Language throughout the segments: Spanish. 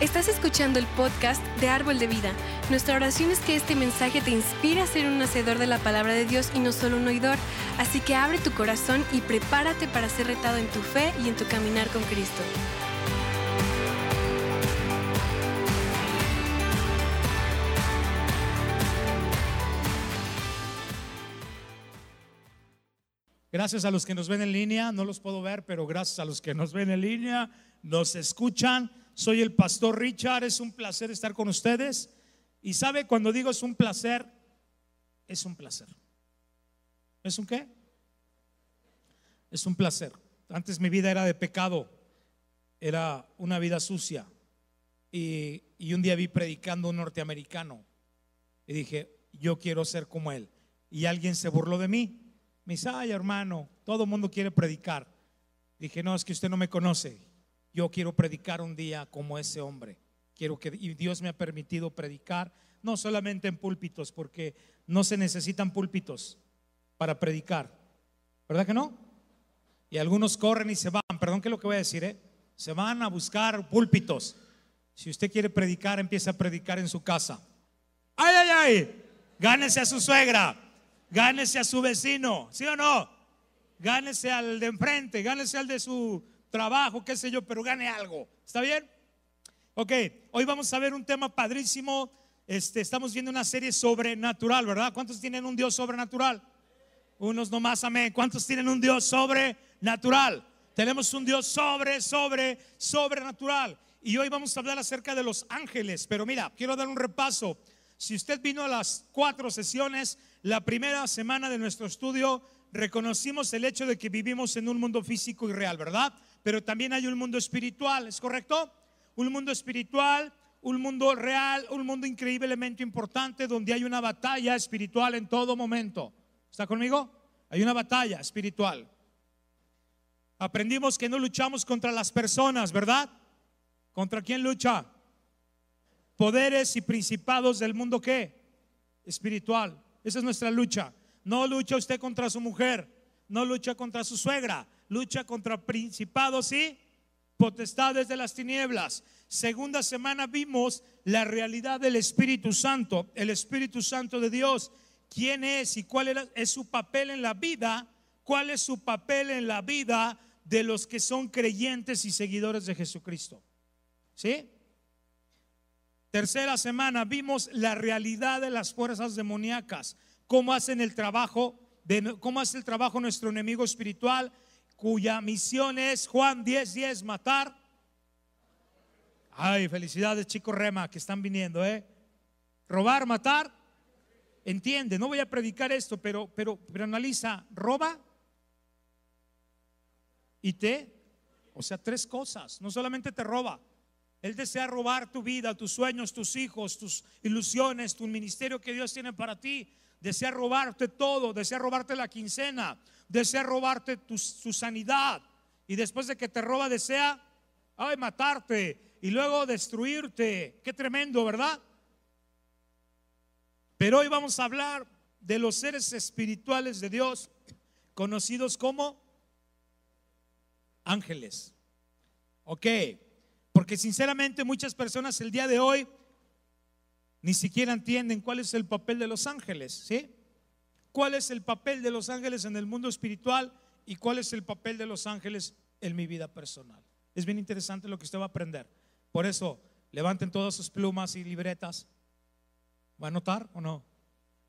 Estás escuchando el podcast de Árbol de Vida. Nuestra oración es que este mensaje te inspire a ser un hacedor de la palabra de Dios y no solo un oidor. Así que abre tu corazón y prepárate para ser retado en tu fe y en tu caminar con Cristo. Gracias a los que nos ven en línea, no los puedo ver, pero gracias a los que nos ven en línea, nos escuchan. Soy el pastor Richard, es un placer estar con ustedes. Y sabe, cuando digo es un placer, es un placer. ¿Es un qué? Es un placer. Antes mi vida era de pecado, era una vida sucia. Y, y un día vi predicando un norteamericano y dije, yo quiero ser como él. Y alguien se burló de mí. Me dice, ay hermano, todo el mundo quiere predicar. Dije, no, es que usted no me conoce. Yo quiero predicar un día como ese hombre. Quiero que y Dios me ha permitido predicar no solamente en púlpitos, porque no se necesitan púlpitos para predicar. ¿Verdad que no? Y algunos corren y se van, perdón que lo que voy a decir, ¿eh? se van a buscar púlpitos. Si usted quiere predicar, empieza a predicar en su casa. ¡Ay, ay, ay! Gánese a su suegra, gánese a su vecino, ¿sí o no? Gánese al de enfrente, gánese al de su trabajo, qué sé yo, pero gane algo. ¿Está bien? Ok, hoy vamos a ver un tema padrísimo. Este, estamos viendo una serie sobrenatural, ¿verdad? ¿Cuántos tienen un Dios sobrenatural? Unos nomás, amén. ¿Cuántos tienen un Dios sobrenatural? Tenemos un Dios sobre, sobre, sobrenatural. Y hoy vamos a hablar acerca de los ángeles. Pero mira, quiero dar un repaso. Si usted vino a las cuatro sesiones, la primera semana de nuestro estudio, reconocimos el hecho de que vivimos en un mundo físico y real, ¿verdad? Pero también hay un mundo espiritual, ¿es correcto? Un mundo espiritual, un mundo real, un mundo increíblemente importante donde hay una batalla espiritual en todo momento. ¿Está conmigo? Hay una batalla espiritual. Aprendimos que no luchamos contra las personas, ¿verdad? ¿Contra quién lucha? Poderes y principados del mundo qué? Espiritual. Esa es nuestra lucha. No lucha usted contra su mujer, no lucha contra su suegra, lucha contra principados y potestades de las tinieblas. Segunda semana vimos la realidad del Espíritu Santo, el Espíritu Santo de Dios. ¿Quién es y cuál es su papel en la vida? ¿Cuál es su papel en la vida de los que son creyentes y seguidores de Jesucristo? ¿Sí? Tercera semana vimos la realidad de las fuerzas demoníacas, cómo hacen el trabajo, de, cómo hace el trabajo nuestro enemigo espiritual, cuya misión es Juan 10, 10, matar. Ay, felicidades chicos Rema que están viniendo, ¿eh? Robar, matar. Entiende, no voy a predicar esto, pero, pero, pero analiza, roba y te, o sea, tres cosas, no solamente te roba, él desea robar tu vida, tus sueños, tus hijos, tus ilusiones, tu ministerio que Dios tiene para ti. Desea robarte todo, desea robarte la quincena, desea robarte tu, sanidad. Y después de que te roba, desea, ay, matarte y luego destruirte. Qué tremendo, ¿verdad? Pero hoy vamos a hablar de los seres espirituales de Dios, conocidos como ángeles. Ok, porque sinceramente muchas personas el día de hoy ni siquiera entienden cuál es el papel de los ángeles, ¿sí? cuál es el papel de los ángeles en el mundo espiritual y cuál es el papel de los ángeles en mi vida personal. Es bien interesante lo que usted va a aprender. Por eso, levanten todas sus plumas y libretas. ¿Va a anotar o no?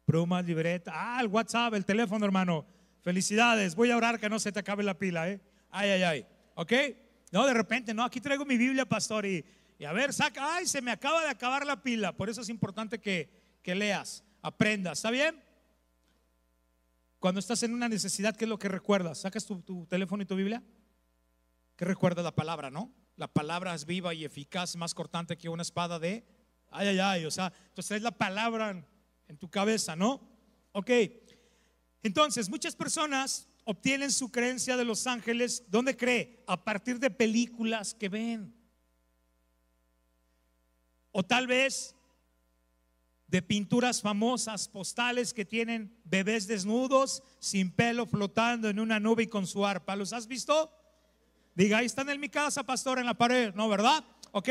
Plumas, libreta. Ah, el WhatsApp, el teléfono, hermano. Felicidades. Voy a orar que no se te acabe la pila, ¿eh? Ay, ay, ay. ¿Ok? No, de repente, no, aquí traigo mi Biblia, pastor, y, y a ver, saca, ay, se me acaba de acabar la pila. Por eso es importante que, que leas, aprendas. ¿Está bien? Cuando estás en una necesidad, ¿qué es lo que recuerdas? ¿Sacas tu, teléfono y tu Biblia? ¿Qué recuerda la palabra, no? La palabra es viva y eficaz, más cortante que una espada de... Ay, ay, ay, o sea, entonces es la palabra en, en tu cabeza, ¿no? Ok. Entonces, muchas personas obtienen su creencia de los ángeles, ¿dónde cree? A partir de películas que ven. O tal vez de pinturas famosas, postales que tienen bebés desnudos, sin pelo, flotando en una nube y con su arpa. ¿Los has visto? Diga, ahí están en mi casa, pastor, en la pared. No, ¿verdad? Ok.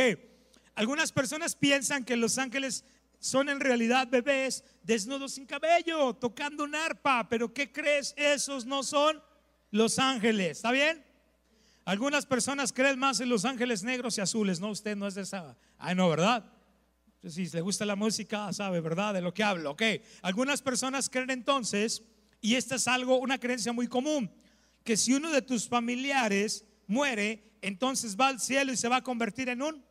Algunas personas piensan que los ángeles son en realidad bebés desnudos sin cabello, tocando un arpa, pero ¿qué crees? Esos no son los ángeles, ¿está bien? Algunas personas creen más en los ángeles negros y azules, no, usted no es de esa. Ay, no, ¿verdad? Si le gusta la música, sabe, ¿verdad? De lo que hablo, ok. Algunas personas creen entonces, y esta es algo, una creencia muy común, que si uno de tus familiares muere, entonces va al cielo y se va a convertir en un...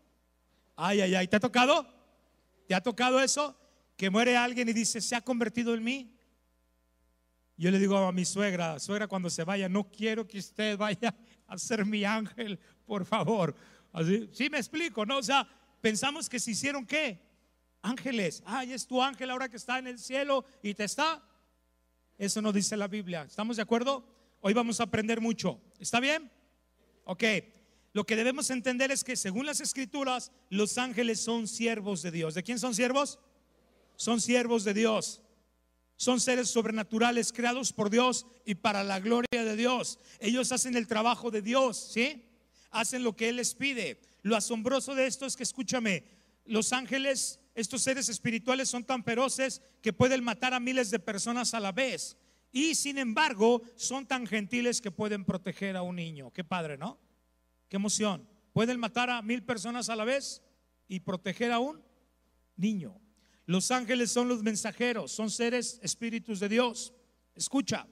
Ay, ay, ay, ¿te ha tocado? ¿Te ha tocado eso? Que muere alguien y dice, se ha convertido en mí. Yo le digo a mi suegra, suegra, cuando se vaya, no quiero que usted vaya a ser mi ángel, por favor. Así, sí me explico, ¿no? O sea, pensamos que se hicieron qué? Ángeles. Ay, es tu ángel ahora que está en el cielo y te está. Eso no dice la Biblia. ¿Estamos de acuerdo? Hoy vamos a aprender mucho. ¿Está bien? Ok. Lo que debemos entender es que según las escrituras, los ángeles son siervos de Dios. ¿De quién son siervos? Son siervos de Dios. Son seres sobrenaturales creados por Dios y para la gloria de Dios. Ellos hacen el trabajo de Dios, ¿sí? Hacen lo que Él les pide. Lo asombroso de esto es que, escúchame, los ángeles, estos seres espirituales son tan feroces que pueden matar a miles de personas a la vez. Y sin embargo, son tan gentiles que pueden proteger a un niño. Qué padre, ¿no? Qué emoción. Pueden matar a mil personas a la vez y proteger a un niño. Los ángeles son los mensajeros, son seres espíritus de Dios. Escucha,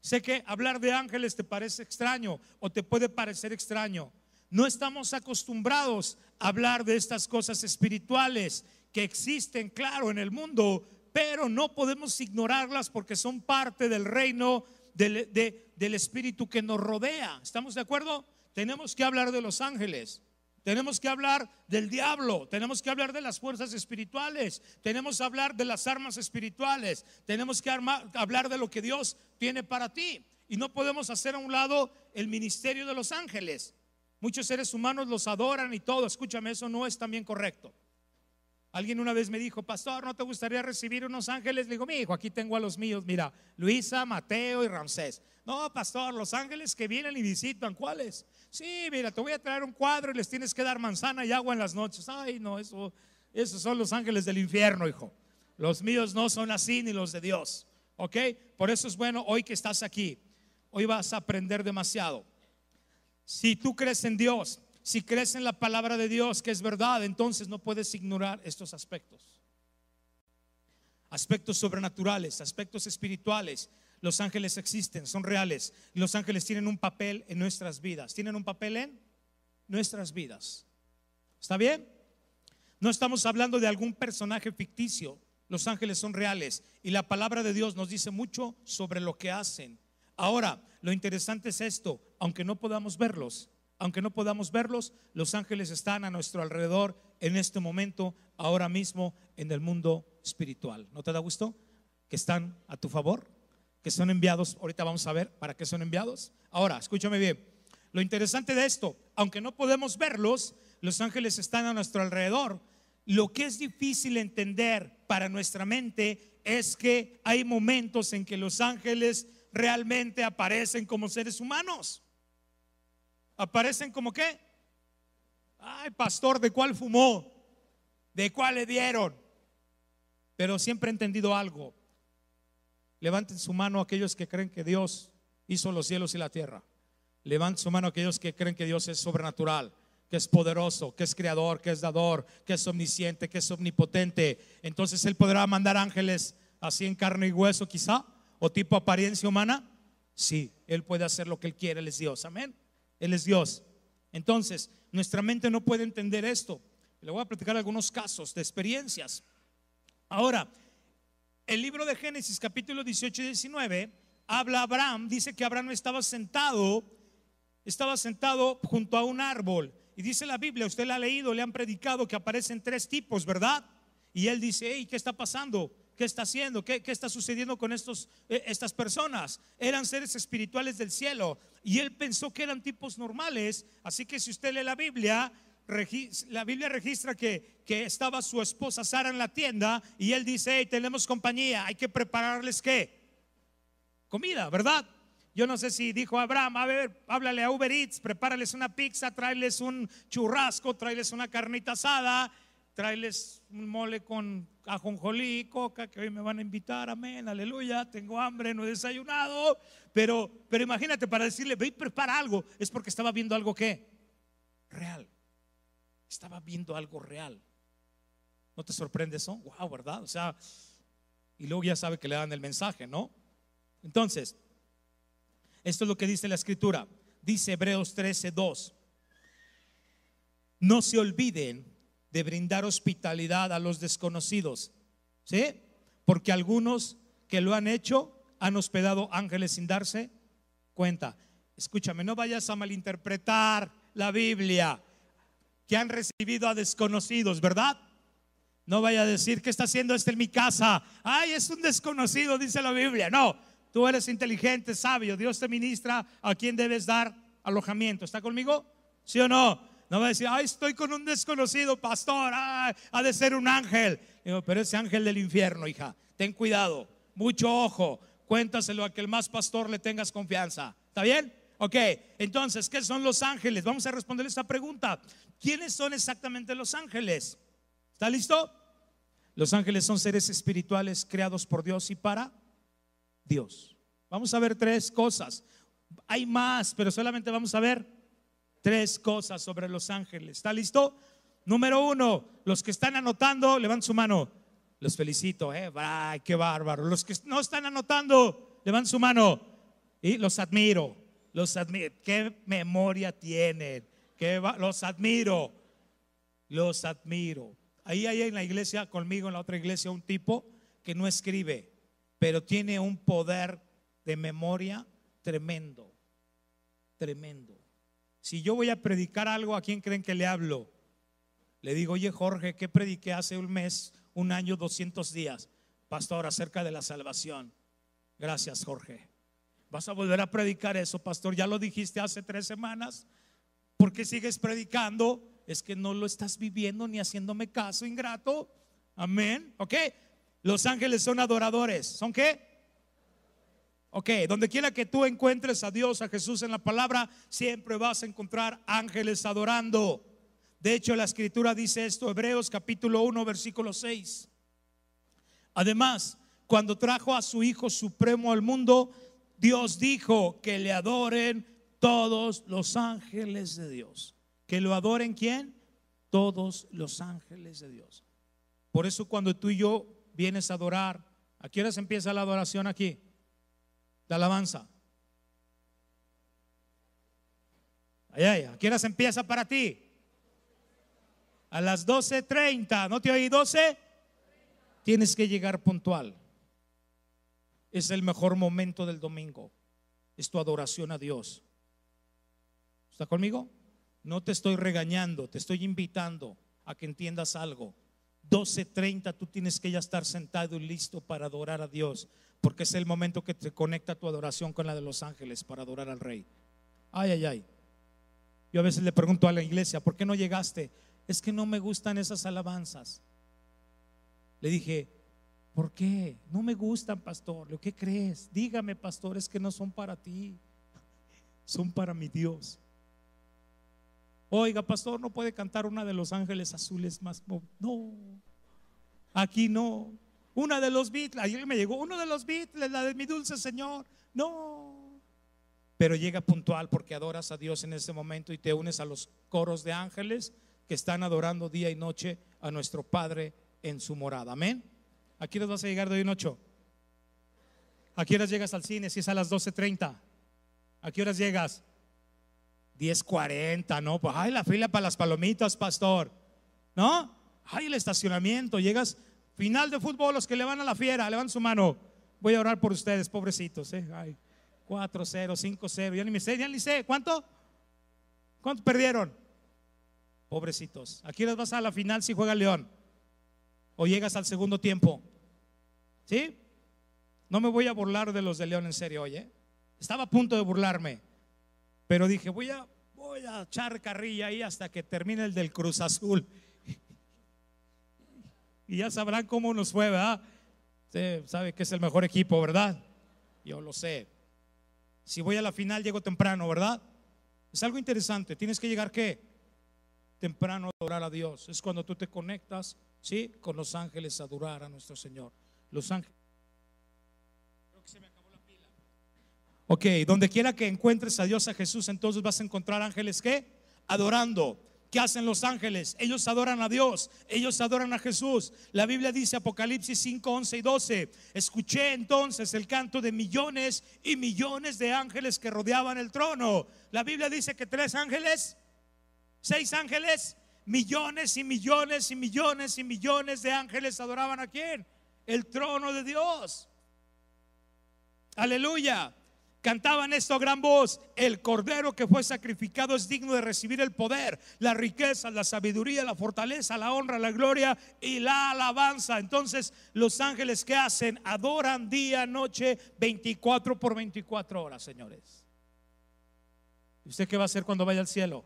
sé que hablar de ángeles te parece extraño o te puede parecer extraño. No estamos acostumbrados a hablar de estas cosas espirituales que existen, claro, en el mundo, pero no podemos ignorarlas porque son parte del reino del, del espíritu que nos rodea. ¿Estamos de acuerdo? Tenemos que hablar de los ángeles. Tenemos que hablar del diablo, tenemos que hablar de las fuerzas espirituales, tenemos que hablar de las armas espirituales, tenemos que hablar de lo que Dios tiene para ti. Y no podemos hacer a un lado el ministerio de los ángeles. Muchos seres humanos los adoran y todo. Escúchame, eso no es también correcto. Alguien una vez me dijo, pastor, ¿no te gustaría recibir unos ángeles? Le digo, mi hijo, aquí tengo a los míos. Mira, Luisa, Mateo y Ramsés. No, pastor, los ángeles que vienen y visitan, ¿cuáles? Sí, mira, te voy a traer un cuadro y les tienes que dar manzana y agua en las noches. Ay, no, eso, esos son los ángeles del infierno, hijo. Los míos no son así ni los de Dios. ¿Ok? Por eso es bueno hoy que estás aquí. Hoy vas a aprender demasiado. Si tú crees en Dios, si crees en la palabra de Dios, que es verdad, entonces no puedes ignorar estos aspectos. Aspectos sobrenaturales, aspectos espirituales, los ángeles existen, son reales. Los ángeles tienen un papel en nuestras vidas. ¿Tienen un papel en nuestras vidas? ¿Está bien? No estamos hablando de algún personaje ficticio. Los ángeles son reales y la palabra de Dios nos dice mucho sobre lo que hacen. Ahora, lo interesante es esto, aunque no podamos verlos, aunque no podamos verlos, los ángeles están a nuestro alrededor en este momento, ahora mismo, en el mundo espiritual. ¿No te da gusto? Que están a tu favor que son enviados. Ahorita vamos a ver para qué son enviados. Ahora, escúchame bien. Lo interesante de esto, aunque no podemos verlos, los ángeles están a nuestro alrededor. Lo que es difícil entender para nuestra mente es que hay momentos en que los ángeles realmente aparecen como seres humanos. Aparecen como qué? Ay, pastor, ¿de cuál fumó? ¿De cuál le dieron? Pero siempre he entendido algo. Levanten su mano aquellos que creen que Dios hizo los cielos y la tierra. Levanten su mano aquellos que creen que Dios es sobrenatural, que es poderoso, que es creador, que es dador, que es omnisciente, que es omnipotente. Entonces Él podrá mandar ángeles así en carne y hueso quizá, o tipo apariencia humana. Sí, Él puede hacer lo que Él quiere, Él es Dios. Amén. Él es Dios. Entonces, nuestra mente no puede entender esto. Le voy a platicar algunos casos de experiencias. Ahora, el libro de Génesis capítulo 18 y 19 habla Abraham, dice que Abraham estaba sentado, estaba sentado junto a un árbol. Y dice la Biblia, usted la ha leído, le han predicado que aparecen tres tipos, ¿verdad? Y él dice, hey, ¿qué está pasando? ¿Qué está haciendo? ¿Qué, qué está sucediendo con estos, eh, estas personas? Eran seres espirituales del cielo. Y él pensó que eran tipos normales. Así que si usted lee la Biblia, la Biblia registra que, que, estaba su esposa Sara en la tienda y él dice, hey, tenemos compañía, hay que prepararles qué? Comida, ¿verdad? Yo no sé si dijo Abraham, a ver, háblale a Uber Eats, prepárales una pizza, tráeles un churrasco, tráeles una carnita asada, tráeles un mole con ajonjolí, coca, que hoy me van a invitar, amén, aleluya, tengo hambre, no he desayunado, pero, pero imagínate, para decirle, ve y prepara algo, es porque estaba viendo algo que real, estaba viendo algo real. ¿No te sorprende eso? Wow, ¿verdad? O sea, y luego ya sabe que le dan el mensaje, ¿no? Entonces, esto es lo que dice la escritura. Dice Hebreos 13, 2. No se olviden de brindar hospitalidad a los desconocidos, ¿sí? Porque algunos que lo han hecho han hospedado ángeles sin darse cuenta. Escúchame, no vayas a malinterpretar la Biblia, que han recibido a desconocidos, ¿verdad? No vaya a decir, ¿qué está haciendo este en mi casa? Ay, es un desconocido, dice la Biblia. No, tú eres inteligente, sabio. Dios te ministra a quien debes dar alojamiento. ¿Está conmigo? ¿Sí o no? No va a decir, ay, estoy con un desconocido pastor, ha de ser un ángel. pero ese ángel del infierno, hija, ten cuidado, mucho ojo, cuéntaselo a que el más pastor le tengas confianza. ¿Está bien? Ok, entonces, ¿qué son los ángeles? Vamos a responder esta pregunta. ¿Quiénes son exactamente los ángeles? ¿Está listo? Los ángeles son seres espirituales creados por Dios y para Dios. Vamos a ver tres cosas. Hay más, pero solamente vamos a ver tres cosas sobre los ángeles. ¿Está listo? Número uno, los que están anotando, levanten su mano. Los felicito, ¿eh? Ay, qué bárbaro. Los que no están anotando, levanten su mano. Y los admiro, los admiro. ¿Qué memoria tienen? ¿Qué los admiro, los admiro. Ahí hay en la iglesia, conmigo en la otra iglesia, un tipo que no escribe, pero tiene un poder de memoria tremendo, tremendo. Si yo voy a predicar algo, ¿a quién creen que le hablo? Le digo, oye Jorge, ¿qué prediqué hace un mes, un año, 200 días? Pastor, acerca de la salvación. Gracias, Jorge. ¿Vas a volver a predicar eso, pastor? Ya lo dijiste hace tres semanas. ¿Por qué sigues predicando? es que no lo estás viviendo ni haciéndome caso, ingrato. Amén. ¿Ok? Los ángeles son adoradores. ¿Son qué? Ok, donde quiera que tú encuentres a Dios, a Jesús en la palabra, siempre vas a encontrar ángeles adorando. De hecho, la escritura dice esto, Hebreos capítulo 1, versículo 6. Además, cuando trajo a su Hijo Supremo al mundo, Dios dijo que le adoren todos los ángeles de Dios. Que lo adoren quién? Todos los ángeles de Dios. Por eso cuando tú y yo vienes a adorar, ¿a qué horas empieza la adoración aquí? La alabanza. Ay, ay, ¿a qué horas empieza para ti? A las 12.30, ¿no te oí 12? Tienes que llegar puntual. Es el mejor momento del domingo. Es tu adoración a Dios. ¿Está conmigo? No te estoy regañando, te estoy invitando a que entiendas algo. 12:30 tú tienes que ya estar sentado y listo para adorar a Dios, porque es el momento que te conecta tu adoración con la de los ángeles para adorar al Rey. Ay, ay, ay. Yo a veces le pregunto a la iglesia, ¿por qué no llegaste? Es que no me gustan esas alabanzas. Le dije, ¿por qué? No me gustan, pastor. ¿Lo crees? Dígame, pastor, es que no son para ti. Son para mi Dios. Oiga, pastor, no puede cantar una de los ángeles azules más. No, aquí no. Una de los Beatles, ayer me llegó uno de los Beatles, la de mi dulce Señor. No. Pero llega puntual porque adoras a Dios en ese momento y te unes a los coros de ángeles que están adorando día y noche a nuestro Padre en su morada. Amén. Aquí nos vas a llegar de hoy en ocho. ¿A qué horas llegas al cine? Si es a las 12.30. ¿A qué horas llegas? 10.40, ¿no? Pues, ay, la fila para las palomitas, pastor. ¿No? Ay, el estacionamiento. Llegas, final de fútbol, los que le van a la fiera, levanten su mano. Voy a orar por ustedes, pobrecitos. ¿eh? Ay, 4-0, 5-0, ya ni me sé, ya ni sé. ¿Cuánto? ¿Cuánto perdieron? Pobrecitos. Aquí les vas a la final si juega León. O llegas al segundo tiempo. ¿Sí? No me voy a burlar de los de León en serio, oye. Estaba a punto de burlarme. Pero dije, voy a, voy a echar carrilla ahí hasta que termine el del Cruz Azul. Y ya sabrán cómo nos fue, ¿verdad? Usted sabe que es el mejor equipo, ¿verdad? Yo lo sé. Si voy a la final, llego temprano, ¿verdad? Es algo interesante. Tienes que llegar qué? Temprano a adorar a Dios. Es cuando tú te conectas, ¿sí? Con los ángeles adorar a nuestro Señor. Los ángeles. Creo que se me acabó la pila. Ok, donde quiera que encuentres a Dios, a Jesús, entonces vas a encontrar ángeles ¿qué? Adorando. ¿Qué hacen los ángeles? Ellos adoran a Dios, ellos adoran a Jesús. La Biblia dice Apocalipsis 5, 11 y 12. Escuché entonces el canto de millones y millones de ángeles que rodeaban el trono. La Biblia dice que tres ángeles, seis ángeles, millones y millones y millones y millones de ángeles adoraban a quién? El trono de Dios. Aleluya. Cantaban esto a gran voz, el cordero que fue sacrificado es digno de recibir el poder, la riqueza, la sabiduría, la fortaleza, la honra, la gloria y la alabanza. Entonces los ángeles que hacen adoran día, noche, 24 por 24 horas, señores. ¿Y usted qué va a hacer cuando vaya al cielo?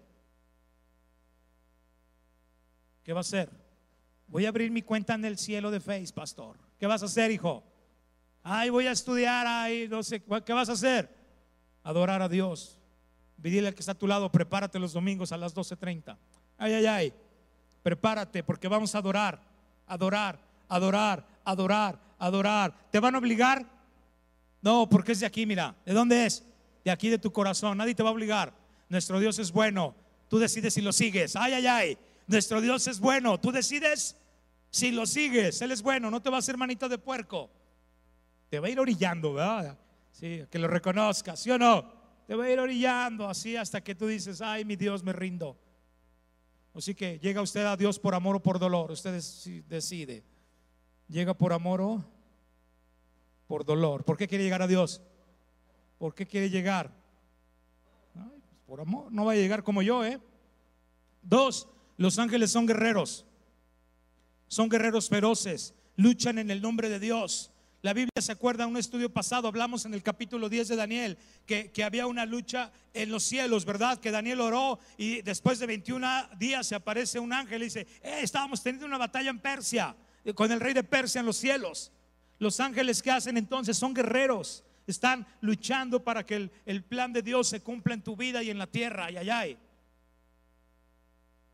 ¿Qué va a hacer? Voy a abrir mi cuenta en el cielo de Face, pastor. ¿Qué vas a hacer, hijo? Ay, voy a estudiar, ay, no sé, ¿qué vas a hacer? Adorar a Dios. Dile al que está a tu lado, prepárate los domingos a las 12.30. Ay, ay, ay, prepárate porque vamos a adorar, adorar, adorar, adorar, adorar. ¿Te van a obligar? No, porque es de aquí, mira. ¿De dónde es? De aquí de tu corazón. Nadie te va a obligar. Nuestro Dios es bueno. Tú decides si lo sigues. Ay, ay, ay. Nuestro Dios es bueno. Tú decides si lo sigues. Él es bueno. No te va a hacer manita de puerco te va a ir orillando, ¿verdad? Sí, que lo reconozcas, ¿sí o no? Te va a ir orillando así hasta que tú dices, ay, mi Dios, me rindo. Así que llega usted a Dios por amor o por dolor, usted decide. Llega por amor o por dolor. ¿Por qué quiere llegar a Dios? ¿Por qué quiere llegar? Pues por amor, no va a llegar como yo, ¿eh? Dos, los ángeles son guerreros. Son guerreros feroces, luchan en el nombre de Dios. La Biblia se acuerda en un estudio pasado, hablamos en el capítulo 10 de Daniel, que, había una lucha en los cielos, ¿verdad? Que Daniel oró y después de 21 días se aparece un ángel y dice, eh, estábamos teniendo una batalla en Persia, con el rey de Persia en los cielos. Los ángeles que hacen entonces son guerreros, están luchando para que el, el plan de Dios se cumpla en tu vida y en la tierra, y allá.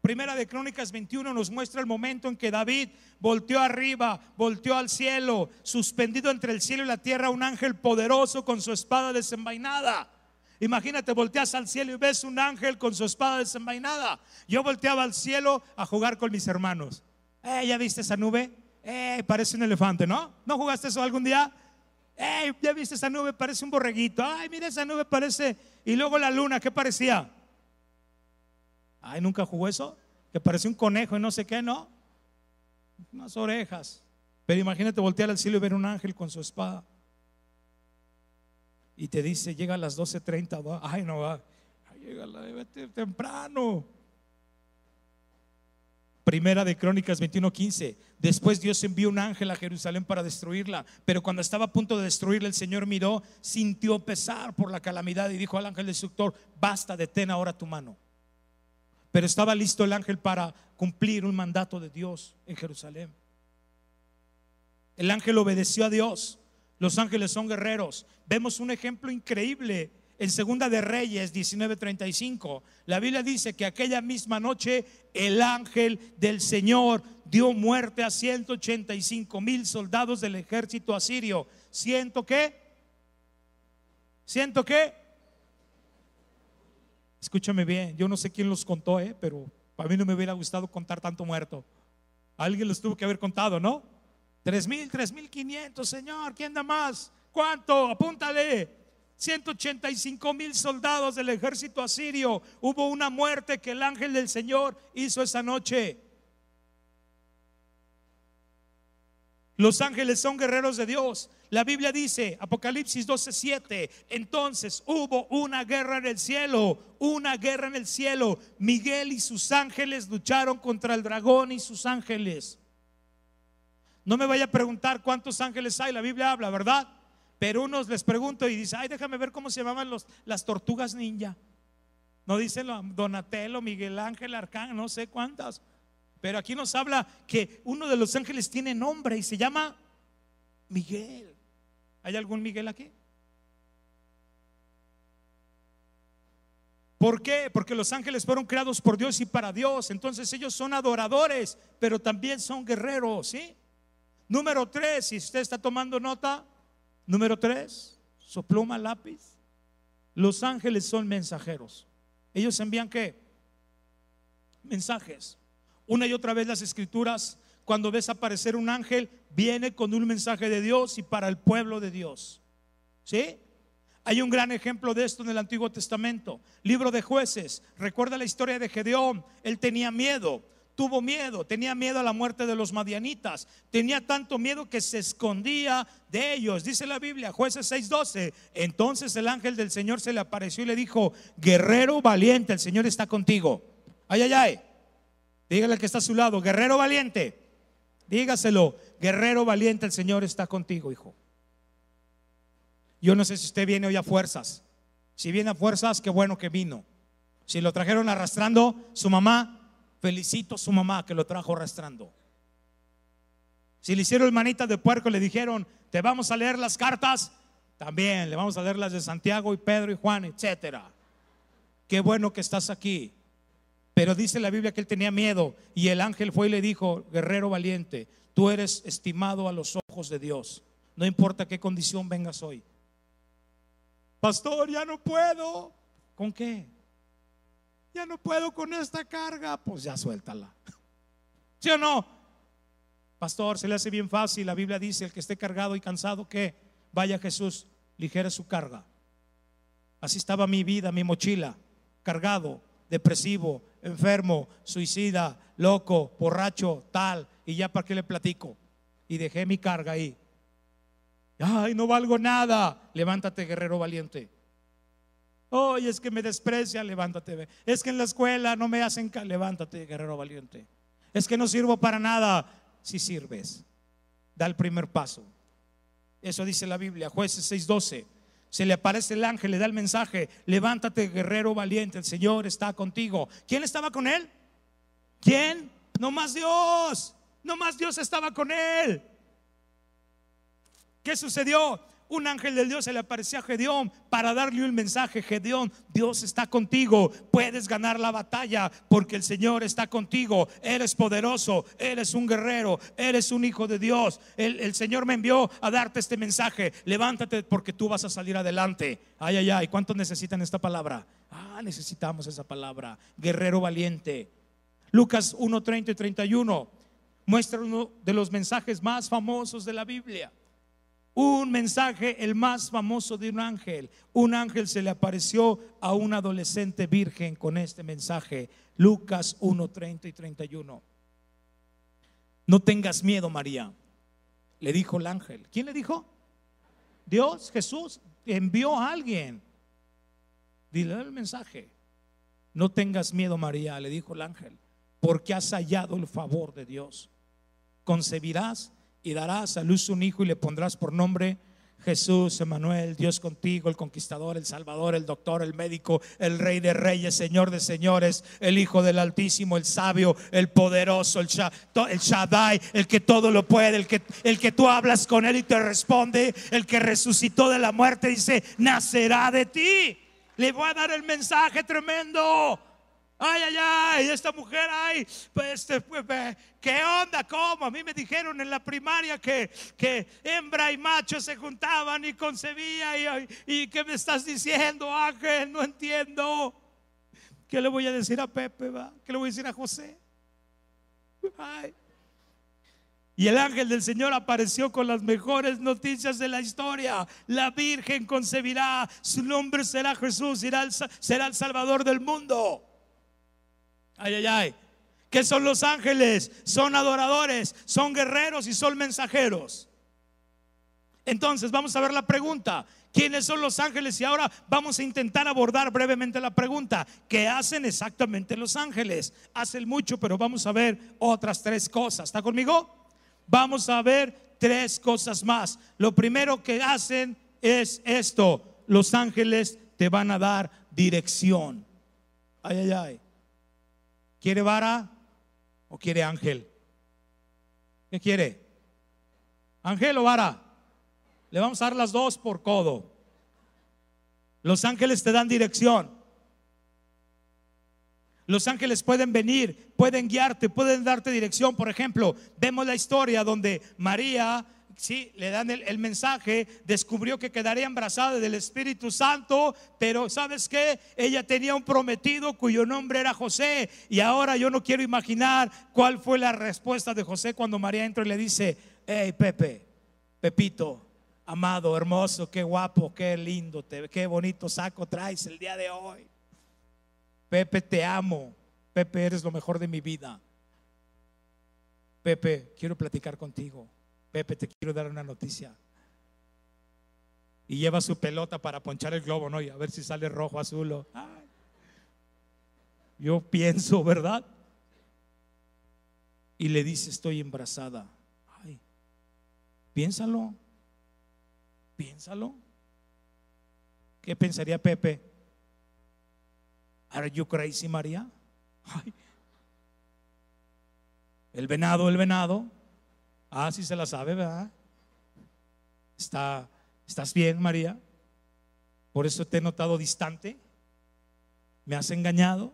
Primera de Crónicas 21 nos muestra el momento en que David volteó arriba, volteó al cielo, suspendido entre el cielo y la tierra un ángel poderoso con su espada desenvainada. Imagínate, volteas al cielo y ves un ángel con su espada desenvainada. Yo volteaba al cielo a jugar con mis hermanos. Eh, ¿Ya viste esa nube? Eh, parece un elefante, ¿no? ¿No jugaste eso algún día? Eh, ¿Ya viste esa nube? Parece un borreguito. Ay, mira esa nube, parece. Y luego la luna, ¿qué parecía? Ay, nunca jugó eso. Que parecía un conejo y no sé qué, ¿no? Unas orejas. Pero imagínate voltear al cielo y ver un ángel con su espada. Y te dice, llega a las 12.30. Ay, no va. Llega temprano. Primera de Crónicas 21:15. Después Dios envió un ángel a Jerusalén para destruirla. Pero cuando estaba a punto de destruirla, el Señor miró, sintió pesar por la calamidad y dijo al ángel destructor: Basta, detén ahora tu mano. Pero estaba listo el ángel para cumplir un mandato de Dios en Jerusalén. El ángel obedeció a Dios. Los ángeles son guerreros. Vemos un ejemplo increíble en Segunda de Reyes 19:35. La Biblia dice que aquella misma noche el ángel del Señor dio muerte a 185 mil soldados del ejército asirio. ¿Siento qué? ¿Siento qué? Escúchame bien, yo no sé quién los contó, ¿eh? pero a mí no me hubiera gustado contar tanto muerto. Alguien los tuvo que haber contado, ¿no? Tres mil, tres mil quinientos, Señor, ¿quién da más? ¿Cuánto? Apúntale. 185 mil soldados del ejército asirio. Hubo una muerte que el ángel del Señor hizo esa noche. Los ángeles son guerreros de Dios. La Biblia dice, Apocalipsis 12:7, entonces hubo una guerra en el cielo, una guerra en el cielo. Miguel y sus ángeles lucharon contra el dragón y sus ángeles. No me vaya a preguntar cuántos ángeles hay, la Biblia habla, ¿verdad? Pero unos les pregunto y dice, ay, déjame ver cómo se llamaban los, las tortugas ninja. No dicen Donatello, Miguel Ángel, Arcángel, no sé cuántas. Pero aquí nos habla que uno de los ángeles tiene nombre y se llama Miguel. ¿Hay algún Miguel aquí? ¿Por qué? Porque los ángeles fueron creados por Dios y para Dios. Entonces ellos son adoradores, pero también son guerreros, ¿sí? Número tres, si usted está tomando nota, número tres, su pluma, lápiz. Los ángeles son mensajeros. Ellos envían qué? Mensajes. Una y otra vez las escrituras, cuando ves aparecer un ángel, viene con un mensaje de Dios y para el pueblo de Dios. ¿Sí? Hay un gran ejemplo de esto en el Antiguo Testamento. Libro de jueces. Recuerda la historia de Gedeón. Él tenía miedo, tuvo miedo, tenía miedo a la muerte de los madianitas. Tenía tanto miedo que se escondía de ellos. Dice la Biblia, jueces 6:12. Entonces el ángel del Señor se le apareció y le dijo, guerrero valiente, el Señor está contigo. Ay, ay, ay. Dígale que está a su lado, guerrero valiente. Dígaselo, guerrero valiente, el Señor está contigo, hijo. Yo no sé si usted viene hoy a fuerzas. Si viene a fuerzas, qué bueno que vino. Si lo trajeron arrastrando su mamá, felicito a su mamá que lo trajo arrastrando. Si le hicieron manita de puerco, le dijeron, te vamos a leer las cartas, también le vamos a leer las de Santiago y Pedro y Juan, etcétera. Qué bueno que estás aquí. Pero dice la Biblia que él tenía miedo y el ángel fue y le dijo, guerrero valiente, tú eres estimado a los ojos de Dios. No importa qué condición vengas hoy. Pastor, ya no puedo. ¿Con qué? Ya no puedo con esta carga. Pues ya suéltala. ¿Sí o no? Pastor, se le hace bien fácil. La Biblia dice, el que esté cargado y cansado, que vaya Jesús, ligera su carga. Así estaba mi vida, mi mochila, cargado, depresivo, enfermo, suicida, loco, borracho, tal. Y ya para qué le platico. Y dejé mi carga ahí. Ay, no valgo nada. Levántate, guerrero valiente. Oye, es que me desprecia, levántate. Es que en la escuela no me hacen, levántate, guerrero valiente. Es que no sirvo para nada. Si sirves, da el primer paso. Eso dice la Biblia, jueces 6:12. Se le aparece el ángel, le da el mensaje, levántate, guerrero valiente, el Señor está contigo. ¿Quién estaba con él? ¿Quién? No más Dios. No más Dios estaba con él. ¿Qué sucedió? Un ángel de Dios se le apareció a Gedeón para darle un mensaje. Gedeón, Dios está contigo. Puedes ganar la batalla porque el Señor está contigo. Eres poderoso, eres un guerrero, eres un hijo de Dios. El, Señor me envió a darte este mensaje. Levántate porque tú vas a salir adelante. Ay, ay, ay. ¿Cuántos necesitan esta palabra? Ah, necesitamos esa palabra. Guerrero valiente. Lucas 1, 30 y 31 muestra uno de los mensajes más famosos de la Biblia un mensaje, el más famoso de un ángel. Un ángel se le apareció a un adolescente virgen con este mensaje. Lucas 1, 30 y 31. No tengas miedo, María, le dijo el ángel. ¿Quién le dijo? Dios, Jesús, envió a alguien. Dile el mensaje. No tengas miedo, María, le dijo el ángel, porque has hallado el favor de Dios. Concebirás y darás a luz un hijo y le pondrás por nombre Jesús, Emanuel, Dios contigo, el conquistador, el salvador, el doctor, el médico, el rey de reyes, señor de señores, el hijo del altísimo, el sabio, el poderoso, el, Shaddai, el que todo lo puede, el que, el que tú hablas con él y te responde, el que resucitó de la muerte, dice, nacerá de ti. Le voy a dar el mensaje tremendo. Ay, ay, ay, esta mujer, ay, pues, este, pues, ¿qué onda? ¿Cómo? A mí me dijeron en la primaria que, que hembra y macho se juntaban y concebía. Y, y ¿qué me estás diciendo, Ángel? No entiendo. ¿Qué le voy a decir a Pepe? Va? ¿Qué le voy a decir a José? Ay. Y el ángel del Señor apareció con las mejores noticias de la historia. La Virgen concebirá, su nombre será Jesús, será será el Salvador del mundo. Ay, ay, ay. ¿Qué son los ángeles? Son adoradores, son guerreros y son mensajeros. Entonces, vamos a ver la pregunta. ¿Quiénes son los ángeles? Y ahora vamos a intentar abordar brevemente la pregunta. ¿Qué hacen exactamente los ángeles? Hacen mucho, pero vamos a ver otras tres cosas. ¿Está conmigo? Vamos a ver tres cosas más. Lo primero que hacen es esto. Los ángeles te van a dar dirección. Ay, ay, ay. ¿Quiere vara o quiere ángel? ¿Qué quiere? ¿Ángel o vara? Le vamos a dar las dos por codo. Los ángeles te dan dirección. Los ángeles pueden venir, pueden guiarte, pueden darte dirección. Por ejemplo, vemos la historia donde María, sí, le dan el, mensaje, descubrió que quedaría embarazada del Espíritu Santo, pero ¿sabes qué? Ella tenía un prometido cuyo nombre era José. Y ahora yo no quiero imaginar cuál fue la respuesta de José cuando María entra y le dice, hey Pepe, Pepito, amado, hermoso, qué guapo, qué lindo, qué bonito saco traes el día de hoy. Pepe, te amo. Pepe, eres lo mejor de mi vida. Pepe, quiero platicar contigo. Pepe, te quiero dar una noticia. Y lleva su pelota para ponchar el globo, ¿no? Y a ver si sale rojo, azul. O... Yo pienso, ¿verdad? Y le dice, estoy embarazada. Ay, piénsalo. Piénsalo. ¿Qué pensaría Pepe? Are you crazy, María? El venado, el venado. Ah, sí se la sabe, ¿verdad? Está, ¿Estás bien, María? Por eso te he notado distante. Me has engañado.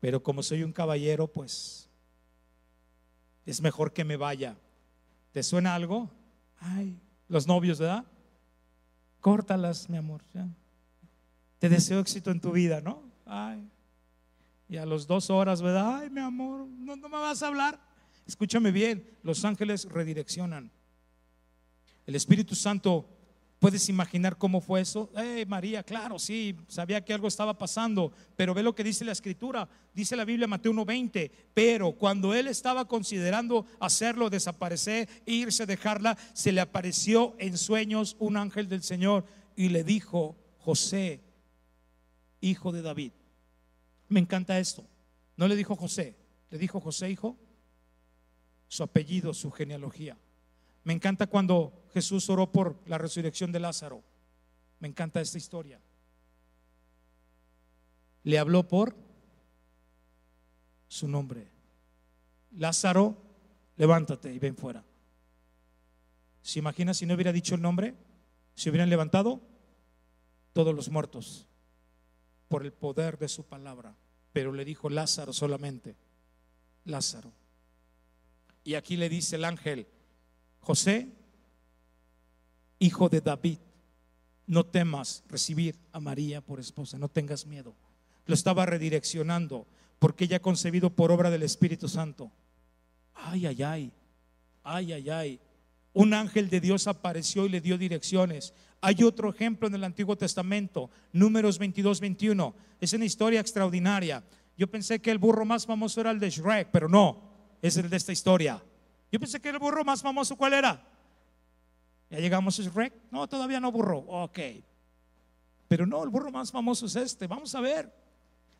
Pero como soy un caballero, pues es mejor que me vaya. ¿Te suena algo? Ay, los novios, ¿verdad? Córtalas, mi amor. Te deseo éxito en tu vida, ¿no? Ay. Y a las dos horas, ¿verdad? Ay, mi amor, ¿no, me vas a hablar? Escúchame bien, los ángeles redireccionan. El Espíritu Santo, ¿puedes imaginar cómo fue eso? Hey, María, claro, sí, sabía que algo estaba pasando, pero ve lo que dice la Escritura. Dice la Biblia, Mateo 1:20, pero cuando él estaba considerando hacerlo, desaparecer, irse, dejarla, se le apareció en sueños un ángel del Señor y le dijo, José, hijo de David. Me encanta esto. No le dijo José, le dijo José, hijo, su apellido, su genealogía. Me encanta cuando Jesús oró por la resurrección de Lázaro. Me encanta esta historia. Le habló por su nombre. Lázaro, levántate y ven fuera. ¿Se imagina si no hubiera dicho el nombre? ¿Se hubieran levantado? Todos los muertos por el poder de su palabra. Pero le dijo Lázaro solamente, Lázaro. Y aquí le dice el ángel, José, hijo de David, no temas recibir a María por esposa, no tengas miedo. Lo estaba redireccionando porque ella ha concebido por obra del Espíritu Santo. Ay, ay, ay, ay, ay, ay. Un ángel de Dios apareció y le dio direcciones. Hay otro ejemplo en el Antiguo Testamento, Números 22, 21. Es una historia extraordinaria. Yo pensé que el burro más famoso era el de Shrek, pero no, es el de esta historia. Yo pensé que el burro más famoso, ¿cuál era? ¿Ya llegamos a Shrek? No, todavía no burro. Ok. Pero no, el burro más famoso es este. Vamos a ver.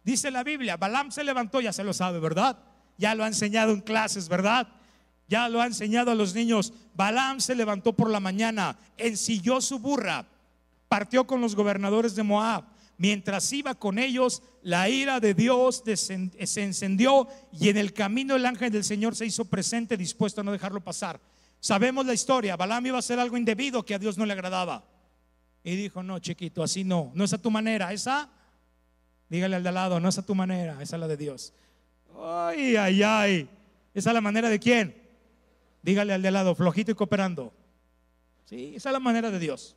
Dice la Biblia, Balaam se levantó, ya se lo sabe, ¿verdad? Ya lo ha enseñado en clases, ¿verdad? Ya lo ha enseñado a los niños. Balaam se levantó por la mañana, ensilló su burra, partió con los gobernadores de Moab. Mientras iba con ellos, la ira de Dios se encendió y en el camino el ángel del Señor se hizo presente, dispuesto a no dejarlo pasar. Sabemos la historia. Balaam iba a hacer algo indebido que a Dios no le agradaba. Y dijo, no, chiquito, así no. No es a tu manera. Esa, dígale al de al lado, no es a tu manera, esa es la de Dios. Ay, ay, ay. ¿Esa es la manera de quién? Dígale al de lado, flojito y cooperando. Sí, esa es la manera de Dios.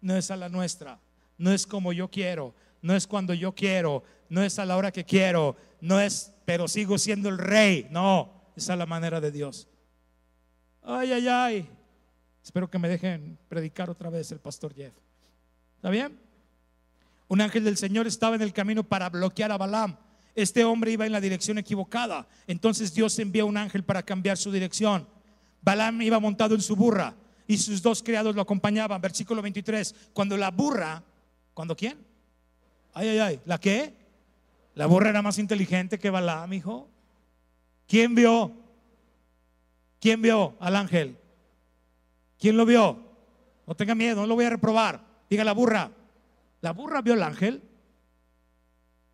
No es a la nuestra. No es como yo quiero. No es cuando yo quiero. No es a la hora que quiero. No es, pero sigo siendo el rey. No, esa es la manera de Dios. Ay, ay, ay. Espero que me dejen predicar otra vez el pastor Jeff. ¿Está bien? Un ángel del Señor estaba en el camino para bloquear a Balaam este hombre iba en la dirección equivocada. Entonces Dios envió un ángel para cambiar su dirección. Balaam iba montado en su burra y sus dos criados lo acompañaban. Versículo 23. Cuando la burra, ¿cuando quién? Ay, ay, ay. ¿La qué? La burra era más inteligente que Balaam, hijo. ¿Quién vio? ¿Quién vio al ángel? ¿Quién lo vio? No tenga miedo, no lo voy a reprobar. Diga la burra. La burra vio al ángel.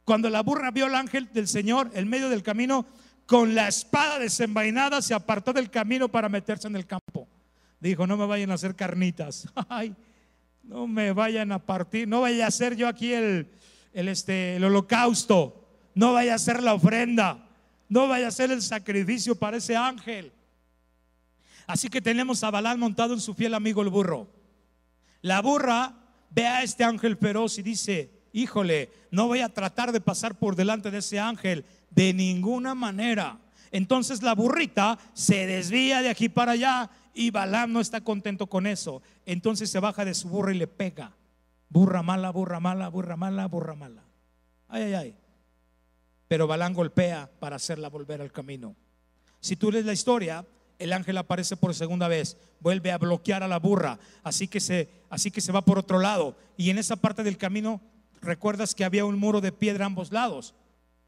Cuando la burra vio al ángel del Señor en medio del camino, con la espada desenvainada se apartó del camino para meterse en el campo. Dijo, no me vayan a hacer carnitas. Ay, no me vayan a partir, no vaya a hacer yo aquí el, el, este, el holocausto. no vaya a ser la ofrenda, no vaya a ser el sacrificio para ese ángel. Así que tenemos a Balán montado en su fiel amigo el burro. La burra ve a este ángel feroz y dice, híjole, no voy a tratar de pasar por delante de ese ángel de ninguna manera. Entonces la burrita se desvía de aquí para allá y Balán no está contento con eso. Entonces se baja de su burra y le pega. Burra mala, burra mala, burra mala, burra mala. Ay, ay, ay. Pero Balán golpea para hacerla volver al camino. Si tú lees la historia, el ángel aparece por segunda vez, vuelve a bloquear a la burra, así que se así que se va por otro lado y en esa parte del camino recuerdas que había un muro de piedra a ambos lados.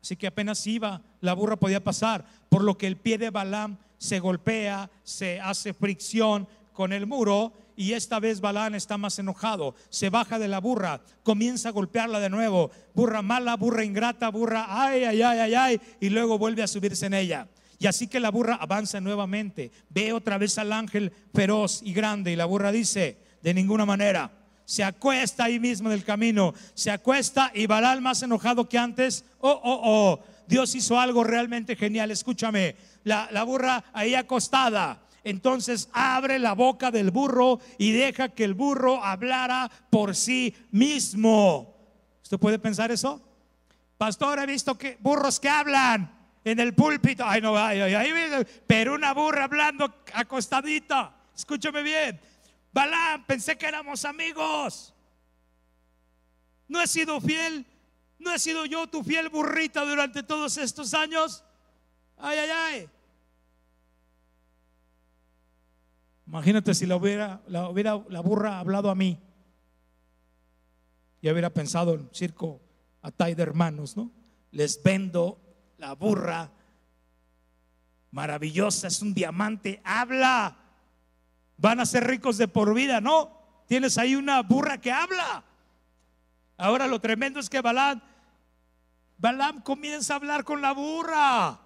Así que apenas iba, la burra podía pasar, por lo que el pie de Balaam se golpea, se hace fricción con el muro y esta vez Balaam está más enojado, se baja de la burra, comienza a golpearla de nuevo, burra mala, burra ingrata, burra ay, ay, ay, ay, ay, y luego vuelve a subirse en ella. Y así que la burra avanza nuevamente, ve otra vez al ángel feroz y grande y la burra dice, de ninguna manera, se acuesta ahí mismo del camino, se acuesta y Balal más enojado que antes, oh, oh, oh, Dios hizo algo realmente genial, escúchame, la, burra ahí acostada, entonces abre la boca del burro y deja que el burro hablara por sí mismo. ¿Usted puede pensar eso? Pastor, he visto que burros que hablan en el púlpito. Ay, no, ay, ay, pero una burra hablando acostadita. Escúchame bien. Balán, pensé que éramos amigos. No he sido fiel, no he sido yo tu fiel burrita durante todos estos años. Ay, ay, ay. Imagínate si la hubiera, la hubiera la burra hablado a mí. Y hubiera pensado en circo a de hermanos, ¿no? Les vendo la burra maravillosa, es un diamante, habla van a ser ricos de por vida. No, tienes ahí una burra que habla. Ahora lo tremendo es que Balaam, Balaam comienza a hablar con la burra.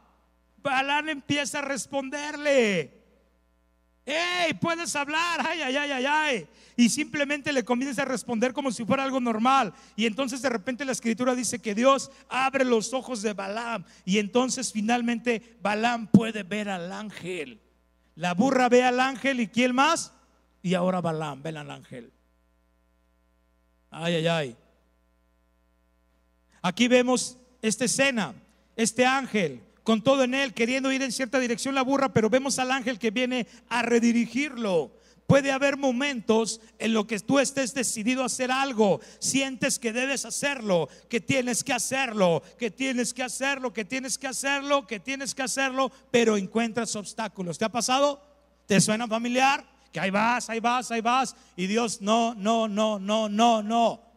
Balaam empieza a responderle. ¡Ey! Puedes hablar, ay, ay, ay, ay, ay. Y simplemente le comienza a responder como si fuera algo normal. Y entonces de repente la escritura dice que Dios abre los ojos de Balaam. Y entonces finalmente Balaam puede ver al ángel. La burra ve al ángel y quién más? Y ahora Balaam, ven al ángel. Ay, ay, ay. Aquí vemos esta escena, este ángel con todo en él, queriendo ir en cierta dirección la burra, pero vemos al ángel que viene a redirigirlo. Puede haber momentos en los que tú estés decidido a hacer algo, sientes que debes hacerlo, que tienes que hacerlo, que tienes que hacerlo, que tienes que hacerlo, que tienes que hacerlo, pero encuentras obstáculos. ¿Te ha pasado? ¿Te suena familiar? Que ahí vas, ahí vas, ahí vas, y Dios no, no, no, no, no, no.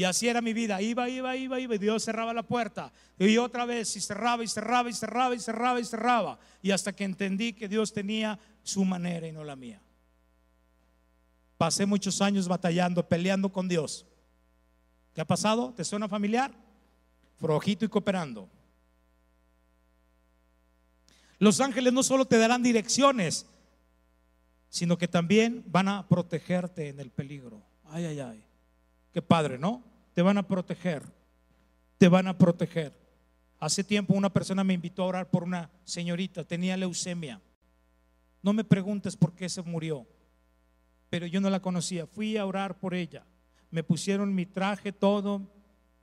Y así era mi vida, iba, iba, iba, iba, y Dios cerraba la puerta. Y otra vez, y cerraba, y cerraba, y cerraba, y cerraba, y cerraba. Y hasta que entendí que Dios tenía su manera y no la mía. Pasé muchos años batallando, peleando con Dios. ¿Qué ha pasado? ¿Te suena familiar? Frojito y cooperando. Los ángeles no solo te darán direcciones, sino que también van a protegerte en el peligro. Ay, ay, ay. Qué padre, ¿no? Te van a proteger. Te van a proteger. Hace tiempo una persona me invitó a orar por una señorita, tenía leucemia. No me preguntes por qué se murió pero yo no la conocía. Fui a orar por ella. Me pusieron mi traje, todo,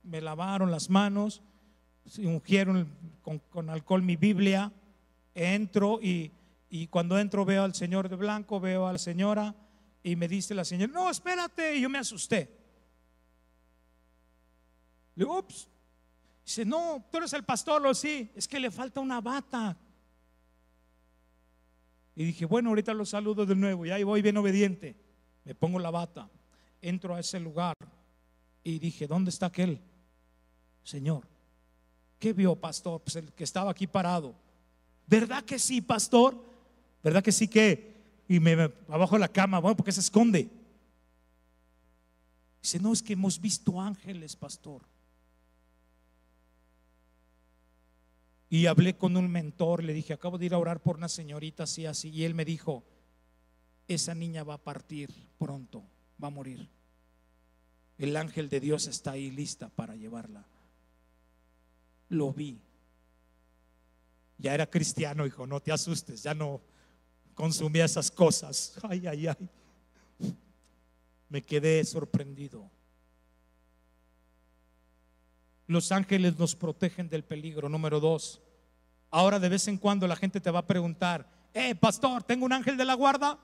me lavaron las manos, ungieron con, alcohol mi Biblia. Entro y, cuando entro veo al señor de blanco, veo a la señora y me dice la señora, no, espérate, y yo me asusté. Le digo, ups. Dice, no, tú eres el pastor, lo sí, es que le falta una bata. Y dije, bueno, ahorita lo saludo de nuevo. Y ahí voy bien obediente. Me pongo la bata. Entro a ese lugar. Y dije, ¿dónde está aquel? Señor, ¿qué vio, pastor? Pues el que estaba aquí parado. ¿Verdad que sí, pastor? ¿Verdad que sí que? Y me, abajo de la cama, bueno, porque se esconde. Dice, no, es que hemos visto ángeles, pastor. Y hablé con un mentor, le dije, acabo de ir a orar por una señorita así, así. Y él me dijo, esa niña va a partir pronto, va a morir. El ángel de Dios está ahí lista para llevarla. lo vi. Ya era cristiano, hijo, no te asustes, ya no consumía esas cosas. Ay, ay, ay. Me quedé sorprendido. Los ángeles nos protegen del peligro. Número dos. Ahora de vez en cuando la gente te va a preguntar, eh, pastor, ¿tengo un ángel de la guarda?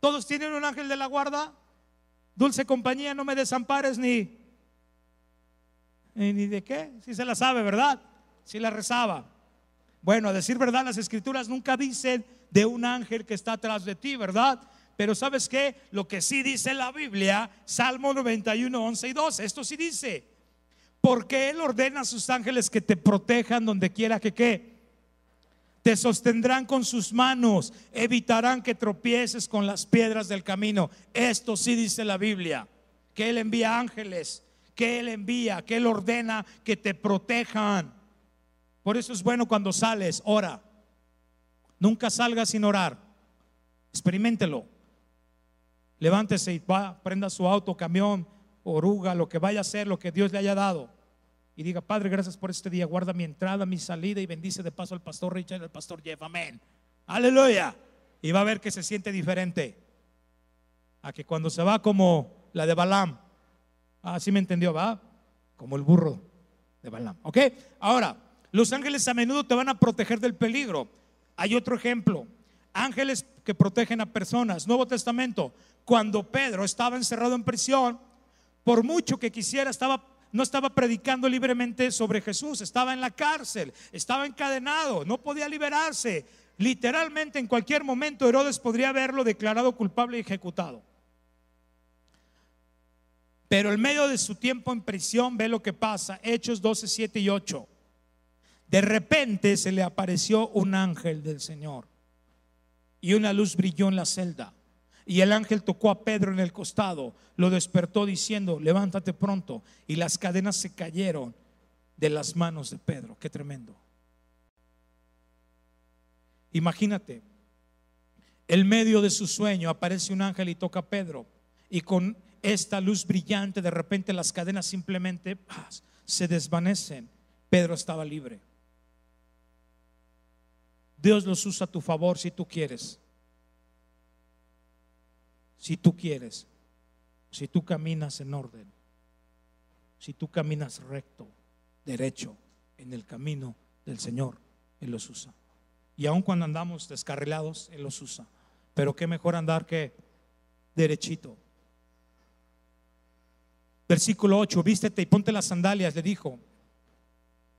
¿Todos tienen un ángel de la guarda? Dulce compañía, no me desampares ni... ¿Ni de qué? Si se la sabe, ¿verdad? Si la rezaba. Bueno, a decir verdad, las escrituras nunca dicen de un ángel que está atrás de ti, ¿verdad? Pero ¿sabes qué? Lo que sí dice la Biblia, Salmo 91, 11 y 12, esto sí dice, porque Él ordena a sus ángeles que te protejan donde quiera que qué. Te sostendrán con sus manos, evitarán que tropieces con las piedras del camino. Esto sí dice la Biblia, que Él envía ángeles, que Él envía, que Él ordena que te protejan. Por eso es bueno cuando sales, ora. Nunca salga sin orar. Experimentelo. Levántese y va, prenda su auto, camión, oruga, lo que vaya a hacer, lo que Dios le haya dado. Y diga, Padre, gracias por este día. Guarda mi entrada, mi salida y bendice de paso al pastor Richard y al pastor Jeff. Amén. Aleluya. Y va a ver que se siente diferente. A que cuando se va como la de Balaam. Así me entendió, va. Como el burro de Balaam. ¿Ok? Ahora, los ángeles a menudo te van a proteger del peligro. Hay otro ejemplo. Ángeles que protegen a personas. Nuevo Testamento. Cuando Pedro estaba encerrado en prisión, por mucho que quisiera, estaba, no estaba predicando libremente sobre Jesús. Estaba en la cárcel, estaba encadenado, no podía liberarse. Literalmente en cualquier momento Herodes podría haberlo declarado culpable y ejecutado. Pero en medio de su tiempo en prisión, ve lo que pasa. Hechos 12, 7 y 8. De repente se le apareció un ángel del Señor y una luz brilló en la celda. Y el ángel tocó a Pedro en el costado, lo despertó diciendo, levántate pronto. Y las cadenas se cayeron de las manos de Pedro. Qué tremendo. Imagínate, en medio de su sueño aparece un ángel y toca a Pedro. Y con esta luz brillante, de repente las cadenas simplemente se desvanecen. Pedro estaba libre. Dios los usa a tu favor si tú quieres. Si tú quieres. Si tú caminas en orden. Si tú caminas recto, derecho, en el camino del Señor, Él los usa. Y aun cuando andamos descarrilados, Él los usa. Pero qué mejor andar que derechito. Versículo 8, vístete y ponte las sandalias, le dijo.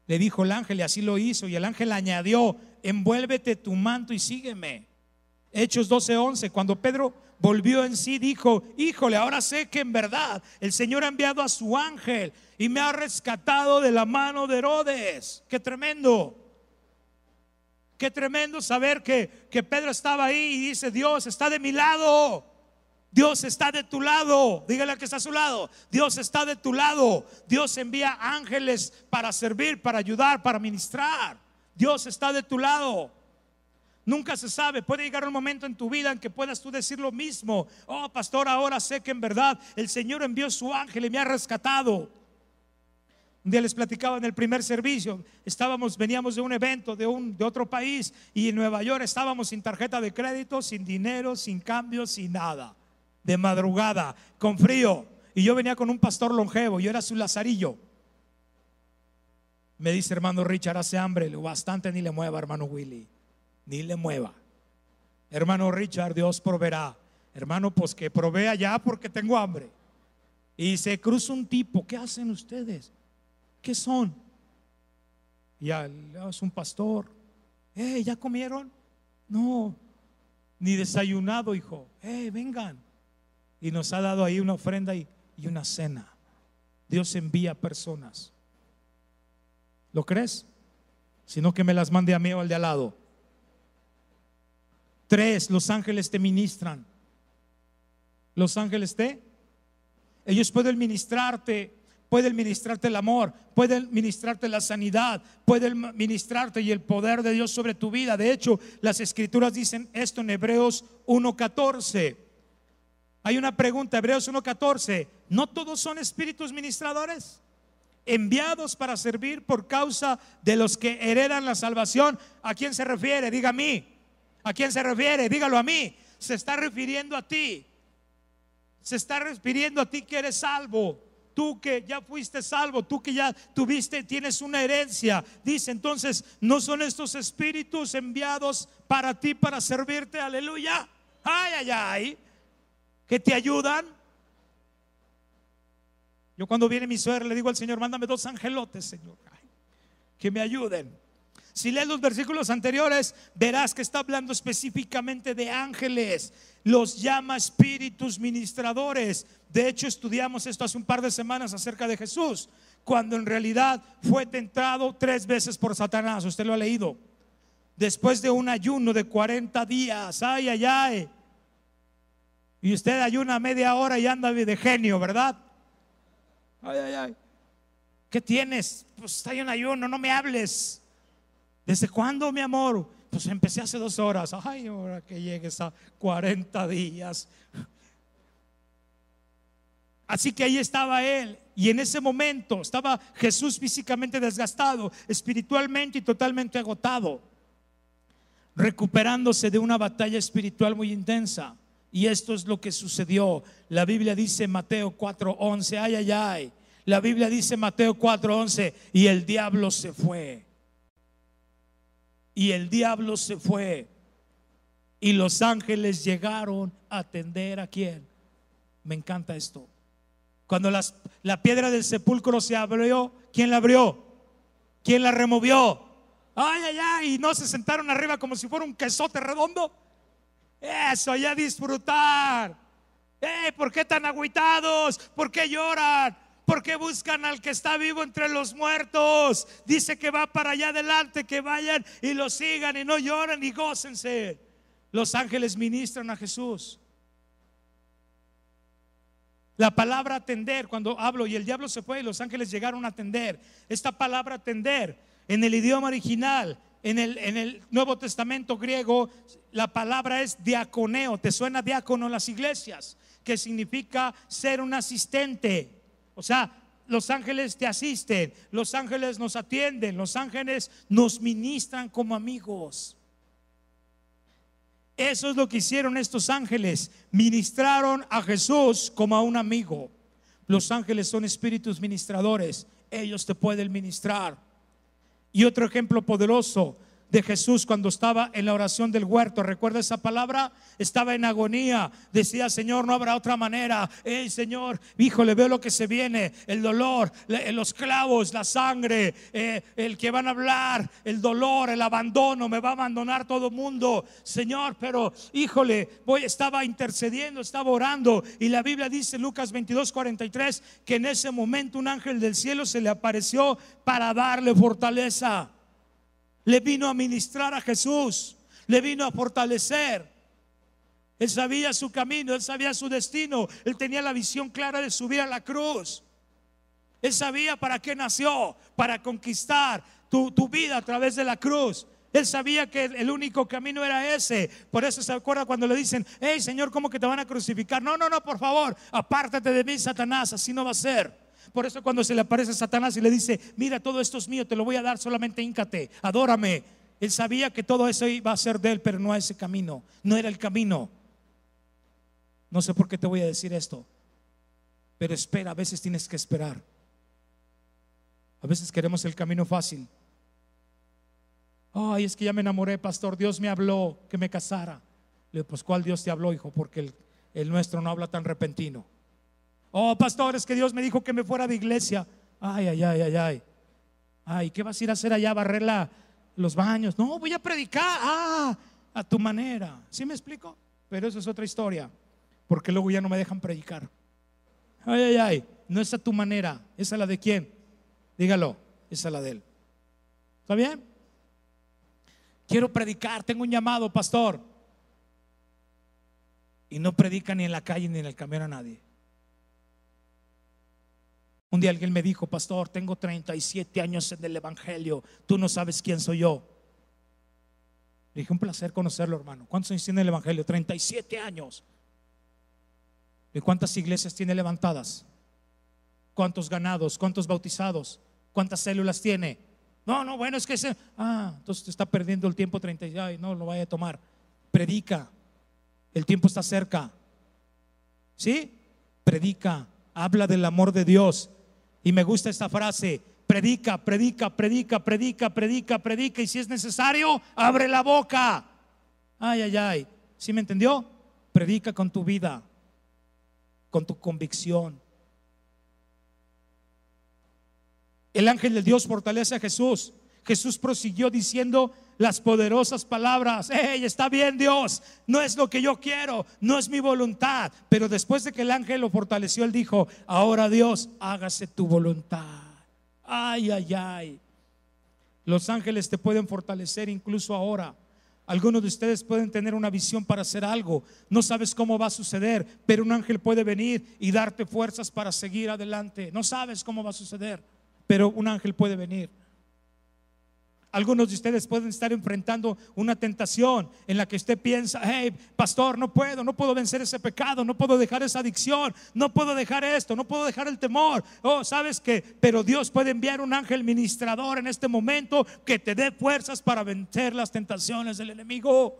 Le dijo el ángel y así lo hizo. Y el ángel añadió, envuélvete tu manto y sígueme. Hechos 12:11, cuando Pedro volvió en sí, dijo, híjole, ahora sé que en verdad el Señor ha enviado a su ángel y me ha rescatado de la mano de Herodes. Qué tremendo. Qué tremendo saber que, que Pedro estaba ahí y dice, Dios está de mi lado. Dios está de tu lado. Dígale que está a su lado. Dios está de tu lado. Dios envía ángeles para servir, para ayudar, para ministrar. Dios está de tu lado. Nunca se sabe. Puede llegar un momento en tu vida en que puedas tú decir lo mismo. Oh, pastor, ahora sé que en verdad el Señor envió su ángel y me ha rescatado. Un día les platicaba en el primer servicio, estábamos, veníamos de un evento de, un, de otro país y en Nueva York estábamos sin tarjeta de crédito, sin dinero, sin cambio, sin nada de madrugada, con frío. Y yo venía con un pastor longevo, yo era su lazarillo. Me dice hermano Richard, hace hambre, bastante ni le mueva, hermano Willy, ni le mueva. Hermano Richard, Dios proveerá. Hermano, pues que provea ya porque tengo hambre. Y se cruza un tipo, ¿qué hacen ustedes? ¿Qué son? Ya es un pastor. Eh, ¿ya comieron? No, ni desayunado, hijo. Eh, vengan y nos ha dado ahí una ofrenda y, una cena. Dios envía personas. ¿Lo crees? Sino que me las mande a mí o al de al lado. Tres, los ángeles te ministran. Los ángeles te, ellos pueden ministrarte, pueden ministrarte el amor, pueden ministrarte la sanidad, pueden ministrarte y el poder de Dios sobre tu vida. De hecho, las escrituras dicen esto en Hebreos 1.14 hay una pregunta, Hebreos 1.14. ¿No todos son espíritus ministradores? enviados para servir por causa de los que heredan la salvación. ¿A quién se refiere? Diga a mí. ¿A quién se refiere? Dígalo a mí. Se está refiriendo a ti. Se está refiriendo a ti que eres salvo tú que ya fuiste salvo, tú que ya tuviste, tienes una herencia. Dice entonces, no son estos espíritus enviados para ti, para servirte, aleluya. Ay, ay, ay, que te ayudan. Yo cuando viene mi suegra le digo al Señor, mándame dos angelotes, Señor, que me ayuden. Si lees los versículos anteriores, verás que está hablando específicamente de ángeles. Los llama espíritus ministradores. De hecho, estudiamos esto hace un par de semanas acerca de Jesús, cuando en realidad fue tentado tres veces por Satanás. Usted lo ha leído. Después de un ayuno de 40 días. Ay, ay, ay. Y usted ayuna media hora y anda de genio, ¿verdad? Ay, ay, ay. ¿Qué tienes? Pues está en ayuno, no me hables. ¿Desde cuándo, mi amor? Pues empecé hace dos horas. Ay, ahora que llegues a 40 días. Así que ahí estaba él. Y en ese momento estaba Jesús físicamente desgastado, espiritualmente y totalmente agotado, recuperándose de una batalla espiritual muy intensa. Y esto es lo que sucedió. La Biblia dice Mateo 4:11, ay, ay, ay. La Biblia dice Mateo 4:11, y el diablo se fue y el diablo se fue. Y los ángeles llegaron a atender a quién. Me encanta esto. Cuando las, la piedra del sepulcro se abrió, ¿quién la abrió? ¿Quién la removió? Ay, ay, ay, y no se sentaron arriba como si fuera un quesote redondo. Eso, ya disfrutar. Eh, ¿Por qué tan agüitados? ¿Por qué lloran? Porque buscan al que está vivo entre los muertos. Dice que va para allá adelante, que vayan y lo sigan y no lloren y gócense. Los ángeles ministran a Jesús. La palabra atender, cuando hablo y el diablo se fue y los ángeles llegaron a atender. Esta palabra atender en el idioma original, en el, en el Nuevo Testamento griego, la palabra es diaconeo. ¿Te suena diácono en las iglesias? Que significa ser un asistente, o sea, los ángeles te asisten, los ángeles nos atienden, los ángeles nos ministran como amigos. Eso es lo que hicieron estos ángeles. Ministraron a Jesús como a un amigo. Los ángeles son espíritus ministradores. Ellos te pueden ministrar. Y otro ejemplo poderoso de Jesús cuando estaba en la oración del huerto. ¿Recuerda esa palabra? Estaba en agonía. Decía, Señor, no habrá otra manera. Hey, Señor, hijo, le veo lo que se viene. El dolor, eh, los clavos, la sangre, eh, el que van a hablar, el dolor, el abandono. Me va a abandonar todo mundo. Señor, pero, híjole, voy, estaba intercediendo, estaba orando. Y la Biblia dice, Lucas 22, 43, que en ese momento un ángel del cielo se le apareció para darle fortaleza le vino a ministrar a Jesús, le vino a fortalecer. Él sabía su camino, él sabía su destino, él tenía la visión clara de subir a la cruz. Él sabía para qué nació, para conquistar tu, vida a través de la cruz. Él sabía que el único camino era ese. Por eso se acuerda cuando le dicen, hey Señor, ¿cómo que te van a crucificar? No, no, no, por favor, apártate de mí, Satanás, así no va a ser. Por eso cuando se le aparece Satanás y le dice, mira, todo esto es mío, te lo voy a dar, solamente íncate, adórame. Él sabía que todo eso iba a ser de él, pero no a ese camino, no era el camino. No sé por qué te voy a decir esto, pero espera, a veces tienes que esperar. A veces queremos el camino fácil. Ay, es que ya me enamoré, pastor, Dios me habló que me casara. Le digo, pues ¿cuál Dios te habló, hijo? Porque el, el nuestro no habla tan repentino. Oh, pastor, es que Dios me dijo que me fuera de iglesia. Ay, ay, ay, ay, ay. Ay, ¿qué vas a ir a hacer allá? Barrer los baños. No, voy a predicar. Ah, a tu manera. ¿Sí me explico? Pero eso es otra historia. Porque luego ya no me dejan predicar. Ay, ay, ay. No es a tu manera. ¿Es a la de quién? Dígalo. Es a la de él. ¿Está bien? Quiero predicar. Tengo un llamado, pastor. Y no predica ni en la calle ni en el camión a nadie. Un día alguien me dijo, pastor, tengo 37 años en el Evangelio, tú no sabes quién soy yo. Le dije, un placer conocerlo, hermano. ¿Cuántos años tiene el Evangelio? 37 años. ¿Y cuántas iglesias tiene levantadas? ¿Cuántos ganados? ¿Cuántos bautizados? ¿Cuántas células tiene? No, no, bueno, es que ese. Ah, entonces te está perdiendo el tiempo 30 y ay, no lo vaya a tomar. Predica. El tiempo está cerca. ¿Sí? Predica. Habla del amor de Dios. Y me gusta esta frase. Predica, predica, predica, predica, predica, predica. Y si es necesario, abre la boca. Ay, ay, ay. ¿Sí me entendió? Predica con tu vida, con tu convicción. El ángel de Dios fortalece a Jesús. Jesús prosiguió diciendo las poderosas palabras, hey, está bien Dios, no es lo que yo quiero, no es mi voluntad. Pero después de que el ángel lo fortaleció, él dijo, ahora Dios, hágase tu voluntad. Ay, ay, ay. Los ángeles te pueden fortalecer incluso ahora. Algunos de ustedes pueden tener una visión para hacer algo. No sabes cómo va a suceder, pero un ángel puede venir y darte fuerzas para seguir adelante. No sabes cómo va a suceder, pero un ángel puede venir. Algunos de ustedes pueden estar enfrentando una tentación en la que usted piensa, hey, pastor, no puedo, no puedo vencer ese pecado, no puedo dejar esa adicción, no puedo dejar esto, no puedo dejar el temor. Oh, sabes que, pero Dios puede enviar un ángel ministrador en este momento que te dé fuerzas para vencer las tentaciones del enemigo.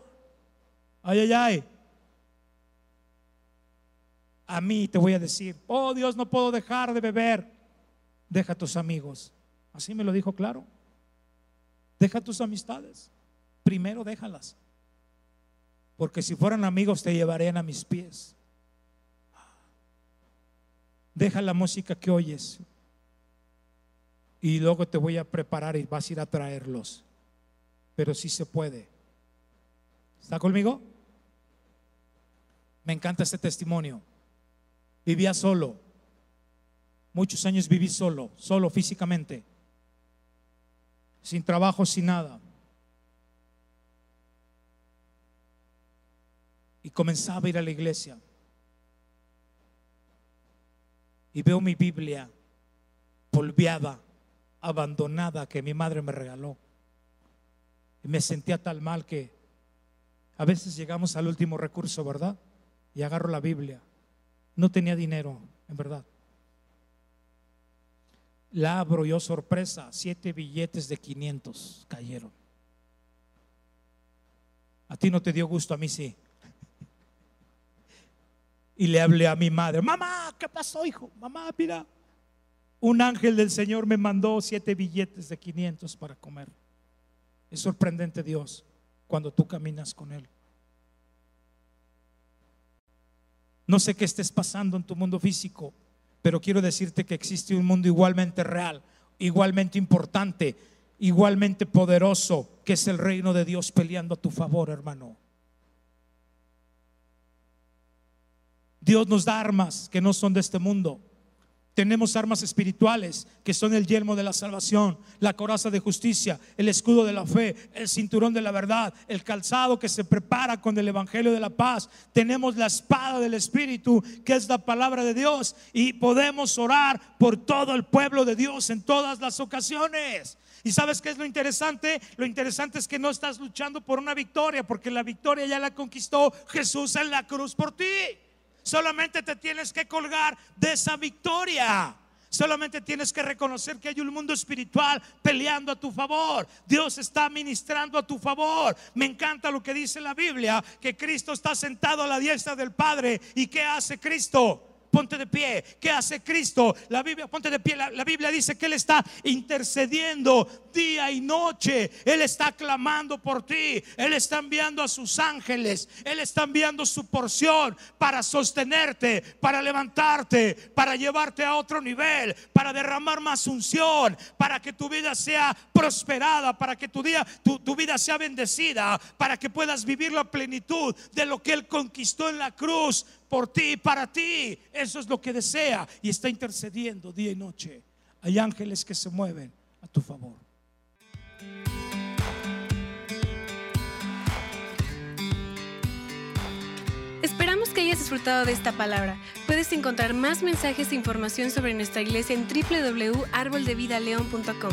Ay, ay, ay. A mí te voy a decir, oh Dios, no puedo dejar de beber. Deja a tus amigos. Así me lo dijo claro. Deja tus amistades. Primero déjalas. Porque si fueran amigos te llevarían a mis pies. Deja la música que oyes. Y luego te voy a preparar y vas a ir a traerlos. Pero sí se puede. ¿Está conmigo? Me encanta este testimonio. Vivía solo. Muchos años viví solo, solo físicamente sin trabajo, sin nada. Y comenzaba a ir a la iglesia. Y veo mi Biblia polviada, abandonada, que mi madre me regaló. Y me sentía tal mal que a veces llegamos al último recurso, ¿verdad? Y agarro la Biblia. No tenía dinero, en verdad. La abro yo sorpresa, siete billetes de 500 cayeron. A ti no te dio gusto, a mí sí. Y le hablé a mi madre, mamá, ¿qué pasó, hijo? Mamá, mira, un ángel del Señor me mandó siete billetes de 500 para comer. Es sorprendente Dios cuando tú caminas con Él. No sé qué estés pasando en tu mundo físico, pero quiero decirte que existe un mundo igualmente real, igualmente importante, igualmente poderoso, que es el reino de Dios peleando a tu favor, hermano. Dios nos da armas que no son de este mundo. Tenemos armas espirituales que son el yelmo de la salvación, la coraza de justicia, el escudo de la fe, el cinturón de la verdad, el calzado que se prepara con el evangelio de la paz. Tenemos la espada del Espíritu, que es la palabra de Dios, y podemos orar por todo el pueblo de Dios en todas las ocasiones. ¿Y sabes qué es lo interesante? Lo interesante es que no estás luchando por una victoria, porque la victoria ya la conquistó Jesús en la cruz por ti. Solamente te tienes que colgar de esa victoria. Solamente tienes que reconocer que hay un mundo espiritual peleando a tu favor. Dios está ministrando a tu favor. Me encanta lo que dice la Biblia, que Cristo está sentado a la diestra del Padre. ¿Y qué hace Cristo? Ponte de pie. ¿Qué hace Cristo? La Biblia, ponte de pie. La, Biblia dice que Él está intercediendo día y noche. Él está clamando por ti. Él está enviando a sus ángeles. Él está enviando su porción para sostenerte, para levantarte, para llevarte a otro nivel, para derramar más unción, para que tu vida sea prosperada, para que tu, día, tu, tu vida sea bendecida, para que puedas vivir la plenitud de lo que Él conquistó en la cruz por ti para ti. Eso es lo que desea y está intercediendo día y noche. Hay ángeles que se mueven a tu favor. Esperamos que hayas disfrutado de esta palabra. Puedes encontrar más mensajes e información sobre nuestra iglesia en www.arboldevidaleon.com.